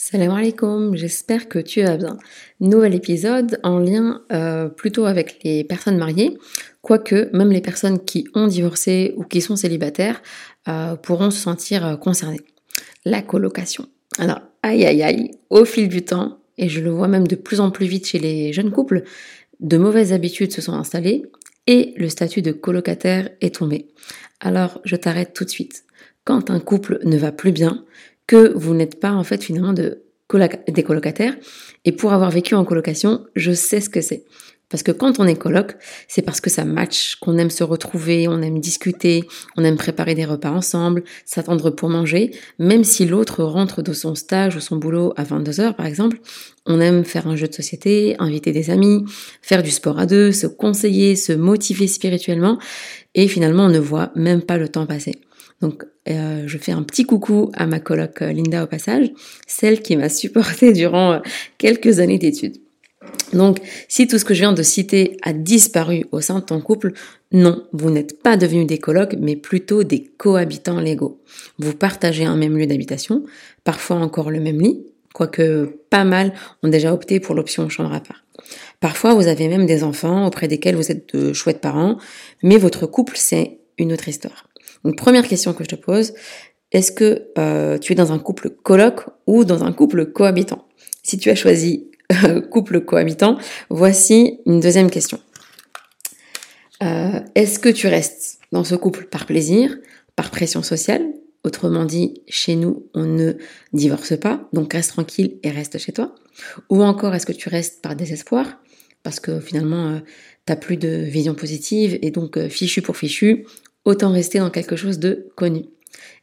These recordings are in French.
Salam alaikum, j'espère que tu vas bien. Nouvel épisode en lien euh, plutôt avec les personnes mariées, quoique même les personnes qui ont divorcé ou qui sont célibataires euh, pourront se sentir euh, concernées. La colocation. Alors, aïe aïe aïe, au fil du temps, et je le vois même de plus en plus vite chez les jeunes couples, de mauvaises habitudes se sont installées et le statut de colocataire est tombé. Alors, je t'arrête tout de suite. Quand un couple ne va plus bien, que vous n'êtes pas en fait finalement de des colocataires. Et pour avoir vécu en colocation, je sais ce que c'est. Parce que quand on est coloc, c'est parce que ça match, qu'on aime se retrouver, on aime discuter, on aime préparer des repas ensemble, s'attendre pour manger. Même si l'autre rentre de son stage ou son boulot à 22 heures, par exemple, on aime faire un jeu de société, inviter des amis, faire du sport à deux, se conseiller, se motiver spirituellement. Et finalement, on ne voit même pas le temps passer. Donc euh, je fais un petit coucou à ma coloc euh, Linda au passage, celle qui m'a supporté durant euh, quelques années d'études. Donc, si tout ce que je viens de citer a disparu au sein de ton couple, non, vous n'êtes pas devenus des colocs, mais plutôt des cohabitants légaux. Vous partagez un même lieu d'habitation, parfois encore le même lit, quoique pas mal ont déjà opté pour l'option chambre à part. Parfois, vous avez même des enfants auprès desquels vous êtes de chouettes parents, mais votre couple, c'est une autre histoire. Donc première question que je te pose, est-ce que euh, tu es dans un couple coloc ou dans un couple cohabitant? Si tu as choisi euh, couple cohabitant, voici une deuxième question. Euh, est-ce que tu restes dans ce couple par plaisir, par pression sociale? Autrement dit, chez nous, on ne divorce pas, donc reste tranquille et reste chez toi. Ou encore, est-ce que tu restes par désespoir? Parce que finalement, tu n'as plus de vision positive et donc fichu pour fichu, autant rester dans quelque chose de connu.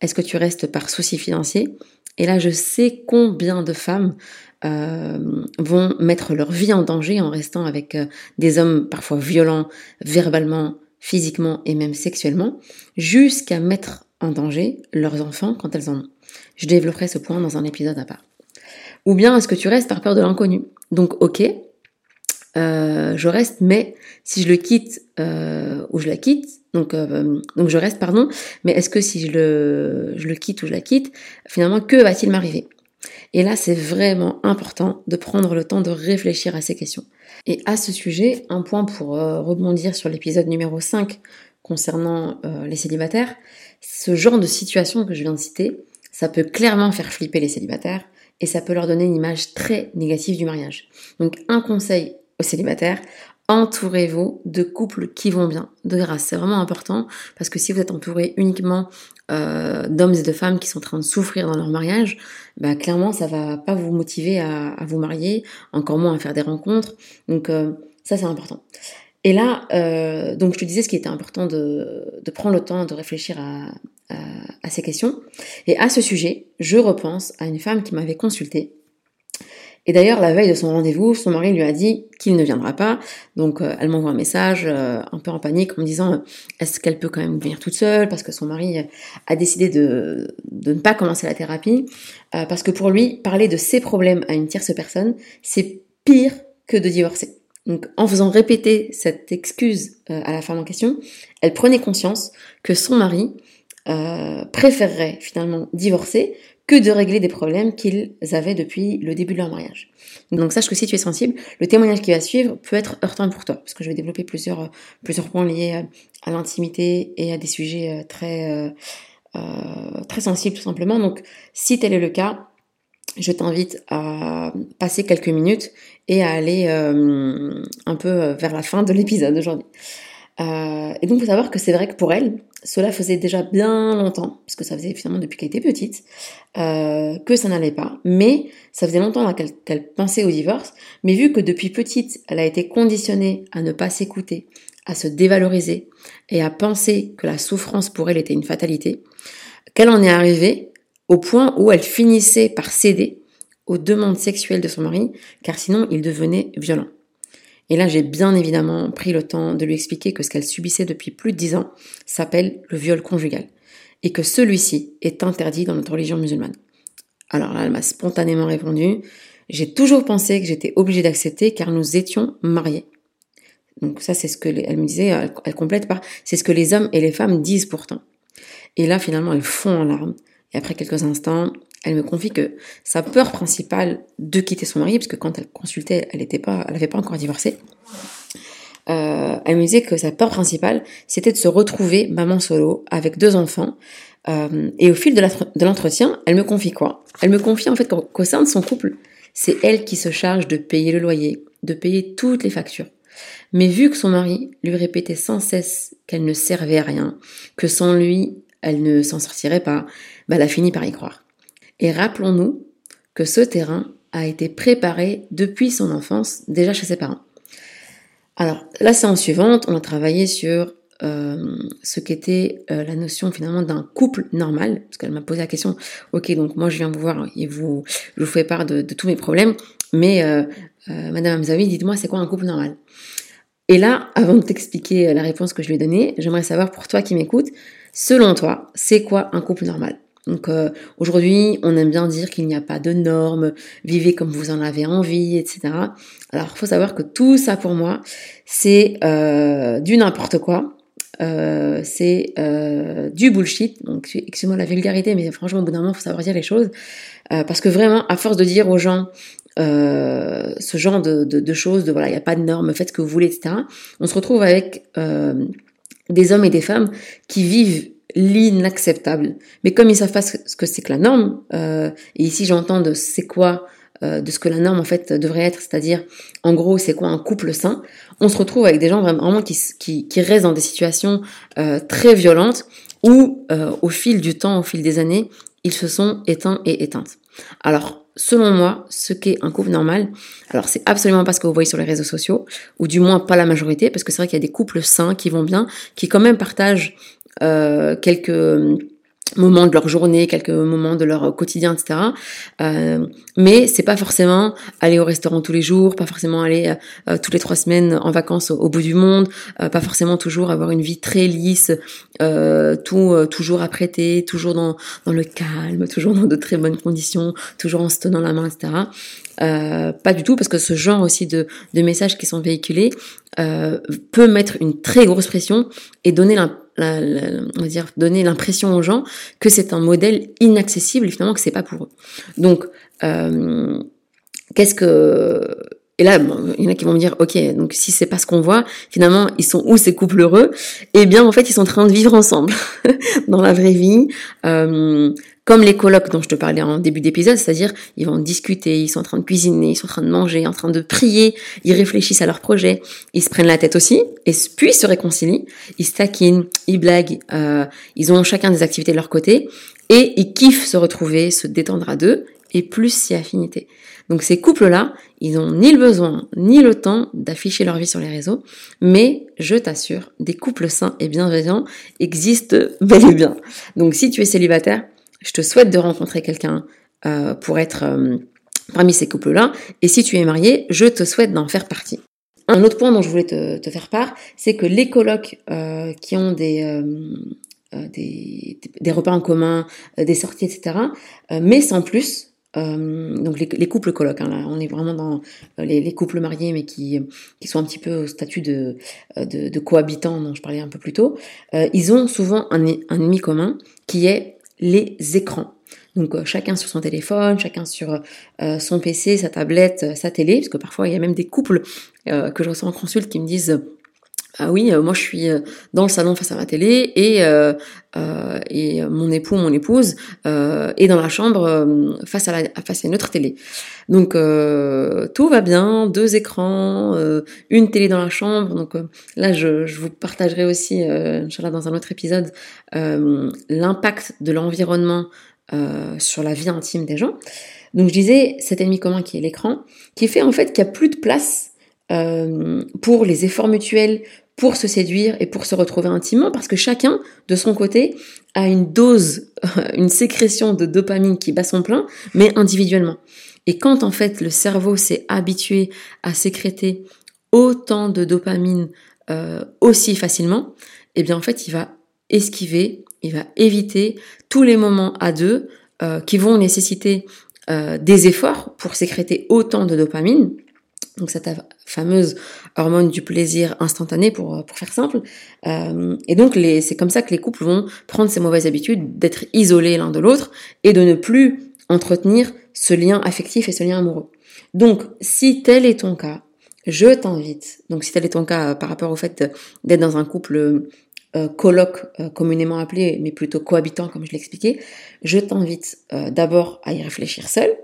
Est-ce que tu restes par souci financier? Et là, je sais combien de femmes euh, vont mettre leur vie en danger en restant avec euh, des hommes parfois violents, verbalement, physiquement et même sexuellement, jusqu'à mettre en danger leurs enfants quand elles en ont. Je développerai ce point dans un épisode à part. Ou bien est-ce que tu restes par peur de l'inconnu? Donc ok, euh, je reste, mais si je le quitte euh, ou je la quitte, donc euh, donc je reste, pardon, mais est-ce que si je le je le quitte ou je la quitte, finalement que va-t-il m'arriver? Et là, c'est vraiment important de prendre le temps de réfléchir à ces questions. Et à ce sujet, un point pour rebondir sur l'épisode numéro 5 concernant les célibataires, ce genre de situation que je viens de citer, ça peut clairement faire flipper les célibataires et ça peut leur donner une image très négative du mariage. Donc un conseil célibataires, entourez-vous de couples qui vont bien, de grâce. C'est vraiment important parce que si vous êtes entouré uniquement euh, d'hommes et de femmes qui sont en train de souffrir dans leur mariage, bah clairement ça va pas vous motiver à, vous marier, encore moins à faire des rencontres. Donc euh, ça c'est important. Et là, euh, donc je te disais ce qui était important de, prendre le temps de réfléchir à, à, à, ces questions. Et à ce sujet, je repense à une femme qui m'avait consultée et d'ailleurs, la veille de son rendez-vous, son mari lui a dit qu'il ne viendra pas. Donc, euh, elle m'envoie un message euh, un peu en panique en me disant euh, est-ce qu'elle peut quand même venir toute seule? Parce que son mari a décidé de, de ne pas commencer la thérapie. parce que pour lui, parler de ses problèmes à une tierce personne, c'est pire que de divorcer. Donc, en faisant répéter cette excuse à la femme en question, elle prenait conscience que son mari préférerait finalement divorcer que de régler des problèmes qu'ils avaient depuis le début de leur mariage. Donc sache que si tu es sensible, le témoignage qui va suivre peut être heurtant pour toi, parce que je vais développer plusieurs, euh, points liés euh, à l'intimité et à des sujets euh, très, très sensibles tout simplement. Donc si tel est le cas, je t'invite à passer quelques minutes et à aller un peu vers la fin de l'épisode aujourd'hui. Et donc, il faut savoir que c'est vrai que pour elle, cela faisait déjà bien longtemps, parce que ça faisait finalement depuis qu'elle était petite, euh, que ça n'allait pas. Mais ça faisait longtemps qu'elle pensait au divorce. Mais vu que depuis petite, elle a été conditionnée à ne pas s'écouter, à se dévaloriser et à penser que la souffrance pour elle était une fatalité, qu'elle en est arrivée au point où elle finissait par céder aux demandes sexuelles de son mari, car sinon il devenait violent. Et là, j'ai bien évidemment pris le temps de lui expliquer que ce qu'elle subissait depuis plus de dix ans s'appelle le viol conjugal et que celui-ci est interdit dans notre religion musulmane. Alors là, elle m'a spontanément répondu, j'ai toujours pensé que j'étais obligée d'accepter car nous étions mariés. Donc ça, c'est ce que me disait, elle, complète par, c'est ce que les hommes et les femmes disent pourtant. Et là, finalement, elle fond en larmes. Et après quelques instants, elle me confie que sa peur principale de quitter son mari, parce que quand elle consultait, elle n'était pas, elle n'avait pas encore divorcé. Euh, elle me disait que sa peur principale, c'était de se retrouver maman solo avec deux enfants. Euh, et au fil de l'entretien, elle me confie quoi? Elle me confie en fait qu'au sein de son couple, c'est elle qui se charge de payer le loyer, de payer toutes les factures. Mais vu que son mari lui répétait sans cesse qu'elle ne servait à rien, que sans lui, elle ne s'en sortirait pas, bah, elle a fini par y croire. Et rappelons-nous que ce terrain a été préparé depuis son enfance, déjà chez ses parents. Alors, la séance suivante, on a travaillé sur euh, ce qu'était euh, la notion finalement d'un couple normal, parce qu'elle m'a posé la question, ok, donc moi je viens vous voir et vous, je vous fais part de, tous mes problèmes, mais euh, Madame Amzawi, dites-moi c'est quoi un couple normal? Et là, avant de t'expliquer la réponse que je lui ai donnée, j'aimerais savoir pour toi qui m'écoutes, selon toi, c'est quoi un couple normal? Donc aujourd'hui, on aime bien dire qu'il n'y a pas de normes, vivez comme vous en avez envie, etc. Alors, faut savoir que tout ça pour moi, c'est du n'importe quoi. Euh, c'est euh, du bullshit. Donc, excusez-moi la vulgarité, mais franchement, au bout d'un moment, il faut savoir dire les choses. Euh, parce que vraiment, à force de dire aux gens ce genre de, choses, de voilà, il n'y a pas de normes, faites ce que vous voulez, etc., on se retrouve avec des hommes et des femmes qui vivent l'inacceptable. Mais comme ils savent pas ce que c'est que la norme, et ici j'entends de c'est quoi euh, de ce que la norme en fait devrait être, c'est-à-dire en gros c'est quoi un couple sain, on se retrouve avec des gens vraiment qui, qui, qui restent dans des situations euh, très violentes où euh, au fil du temps, au fil des années, ils se sont éteints et éteintes. Alors selon moi, ce qu'est un couple normal, alors c'est absolument pas ce que vous voyez sur les réseaux sociaux, ou du moins pas la majorité, parce que c'est vrai qu'il y a des couples sains qui vont bien, qui quand même partagent quelques moments de leur journée, quelques moments de leur quotidien, etc. Euh, mais c'est pas forcément aller au restaurant tous les jours, pas forcément aller euh, euh, toutes les trois semaines en vacances au, bout du monde, euh, pas forcément toujours avoir une vie très lisse, tout toujours apprêté, toujours dans dans le calme, toujours dans de très bonnes conditions, toujours en se tenant la main, etc. pas du tout, parce que ce genre aussi de, de messages qui sont véhiculés peut mettre une très grosse pression et donner l'impression on va dire, donner l'impression aux gens que c'est un modèle inaccessible finalement que c'est pas pour eux. Donc, euh, qu'est-ce que et là, il y en a qui vont me dire, ok, donc si c'est pas ce qu'on voit, finalement, ils sont où ces couples heureux? Eh bien, en fait, ils sont en train de vivre ensemble dans la vraie vie. Euh, comme les colloques dont je te parlais en début d'épisode, c'est-à-dire ils vont discuter, ils sont en train de cuisiner, ils sont en train de manger, en train de prier, ils réfléchissent à leurs projets, ils se prennent la tête aussi, et puis se réconcilient, ils se taquinent, ils blaguent, euh, ils ont chacun des activités de leur côté, et ils kiffent se retrouver, se détendre à deux, et plus si affinité. Donc ces couples-là, ils n'ont ni le besoin ni le temps d'afficher leur vie sur les réseaux, mais je t'assure, des couples sains et bienveillants existent bel et bien. Donc si tu es célibataire, je te souhaite de rencontrer quelqu'un euh, pour être euh, parmi ces couples-là. Et si tu es marié, je te souhaite d'en faire partie. Un autre point dont je voulais te, faire part, c'est que les colocs euh, qui ont des, repas en commun, des sorties, etc., mais sans plus, donc les, couples colocs, hein, là, on est vraiment dans les, couples mariés, mais qui, sont un petit peu au statut de, de, de cohabitants dont je parlais un peu plus tôt, ils ont souvent un, un ennemi commun qui est les écrans. Donc euh, chacun sur son téléphone, chacun sur euh, son PC, sa tablette, euh, sa télé, parce que parfois il y a même des couples que je reçois en consulte qui me disent ah oui, moi je suis dans le salon face à ma télé et et mon époux, mon épouse est dans la chambre face à la face à une autre télé. Donc tout va bien, deux écrans, une télé dans la chambre. Donc là, je, je, vous partagerai aussi, inchallah, dans un autre épisode, l'impact de l'environnement sur la vie intime des gens. Donc je disais cet ennemi commun qui est l'écran, qui fait en fait qu'il n'y a plus de place pour les efforts mutuels, pour se séduire et pour se retrouver intimement, parce que chacun, de son côté, a une dose, une sécrétion de dopamine qui bat son plein, mais individuellement. Et quand en fait le cerveau s'est habitué à sécréter autant de dopamine euh, aussi facilement, eh bien en fait il va esquiver, il va éviter tous les moments à deux euh, qui vont nécessiter euh, des efforts pour sécréter autant de dopamine. Donc cette fameuse hormone du plaisir instantané pour, pour faire simple. et donc c'est comme ça que les couples vont prendre ces mauvaises habitudes d'être isolés l'un de l'autre et de ne plus entretenir ce lien affectif et ce lien amoureux. Donc si tel est ton cas, je t'invite, donc si tel est ton cas euh, par rapport au fait d'être dans un couple euh, euh, communément appelé, mais plutôt cohabitant comme je l'expliquais, je t'invite d'abord à y réfléchir seul,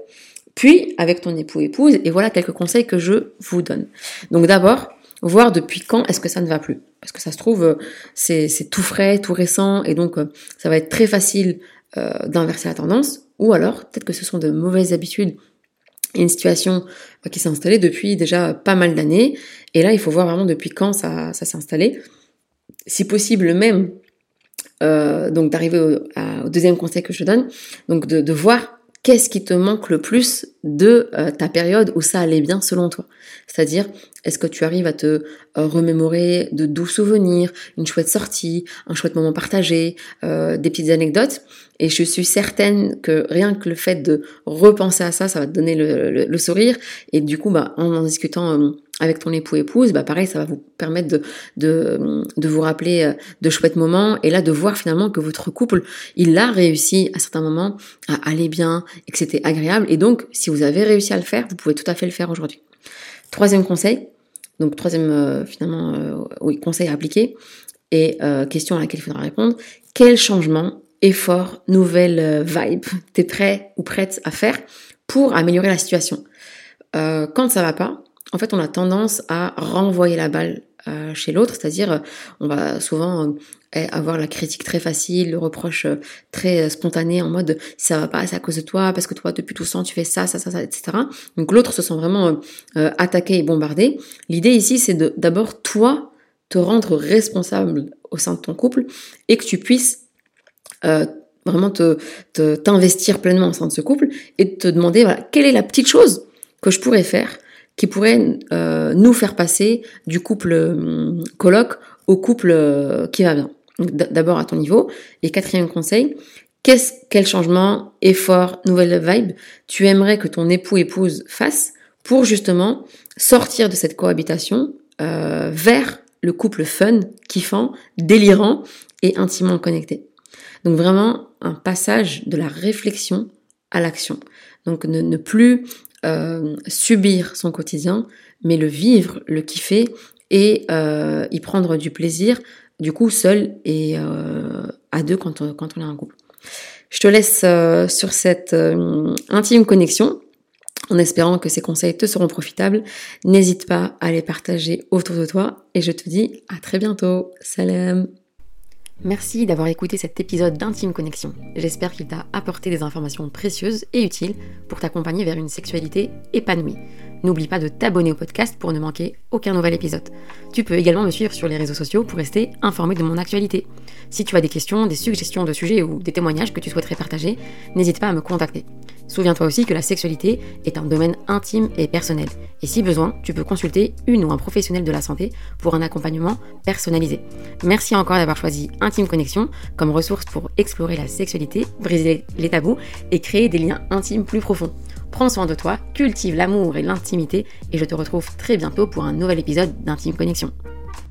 puis avec ton époux épouse, et voilà quelques conseils que je vous donne. Donc d'abord, voir depuis quand est-ce que ça ne va plus. Parce que ça se trouve, c'est tout frais, tout récent, et donc ça va être très facile d'inverser la tendance, ou alors peut-être que ce sont de mauvaises habitudes une situation euh, qui s'est installée depuis déjà pas mal d'années. Et là, il faut voir vraiment depuis quand ça, s'est installé. Si possible même, euh, donc d'arriver au, deuxième conseil que je donne, donc de, voir qu'est-ce qui te manque le plus de euh, ta période où ça allait bien selon toi? C'est-à-dire, est-ce que tu arrives à te remémorer de doux souvenirs, une chouette sortie, un chouette moment partagé, des petites anecdotes? Et je suis certaine que rien que le fait de repenser à ça, ça va te donner le, sourire. Et du coup, bah, en en discutant euh, avec ton époux épouse, bah pareil, ça va vous permettre de, de, vous rappeler euh, de chouettes moments. Et là, de voir finalement que votre couple, il a réussi à certains moments à aller bien et que c'était agréable. Et donc, si vous avez réussi à le faire, vous pouvez tout à fait le faire aujourd'hui. Troisième conseil, donc troisième euh, finalement oui, conseil à appliquer et question à laquelle il faudra répondre. Quel changement effort, nouvelle euh, vibe, t'es prêt ou prête à faire pour améliorer la situation? Euh, quand ça va pas, en fait, on a tendance à renvoyer la balle euh, chez l'autre, c'est-à-dire on va souvent avoir la critique très facile, le reproche très spontané en mode ça va pas, c'est à cause de toi, parce que toi depuis tout ce temps tu fais ça, ça, ça, ça, etc. Donc l'autre se sent vraiment attaqué et bombardé. L'idée ici, c'est d'abord toi te rendre responsable au sein de ton couple et que tu puisses euh, vraiment te t'investir pleinement au sein de ce couple et te demander voilà quelle est la petite chose que je pourrais faire qui pourrait euh, nous faire passer du couple euh, coloc au couple euh, qui va bien. D'abord à ton niveau. Et quatrième conseil, qu'est-ce, quel changement, effort, nouvelle vibe tu aimerais que ton époux épouse fasse pour justement sortir de cette cohabitation vers le couple fun, kiffant, délirant et intimement connecté? Donc vraiment un passage de la réflexion à l'action. Donc ne, plus euh, subir son quotidien, mais le vivre, le kiffer et euh, y prendre du plaisir, du coup seul et euh, à deux quand on, quand on est en couple. Je te laisse sur cette intime connexion en espérant que ces conseils te seront profitables. N'hésite pas à les partager autour de toi et je te dis à très bientôt. Salam Merci d'avoir écouté cet épisode d'Intime Connexion. J'espère qu'il t'a apporté des informations précieuses et utiles pour t'accompagner vers une sexualité épanouie. N'oublie pas de t'abonner au podcast pour ne manquer aucun nouvel épisode. Tu peux également me suivre sur les réseaux sociaux pour rester informé de mon actualité. Si tu as des questions, des suggestions de sujets ou des témoignages que tu souhaiterais partager, n'hésite pas à me contacter. Souviens-toi aussi que la sexualité est un domaine intime et personnel. Et si besoin, tu peux consulter une ou un professionnel de la santé pour un accompagnement personnalisé. Merci encore d'avoir choisi Intime Connexion comme ressource pour explorer la sexualité, briser les tabous et créer des liens intimes plus profonds. Prends soin de toi, cultive l'amour et l'intimité et je te retrouve très bientôt pour un nouvel épisode d'Intime Connexion.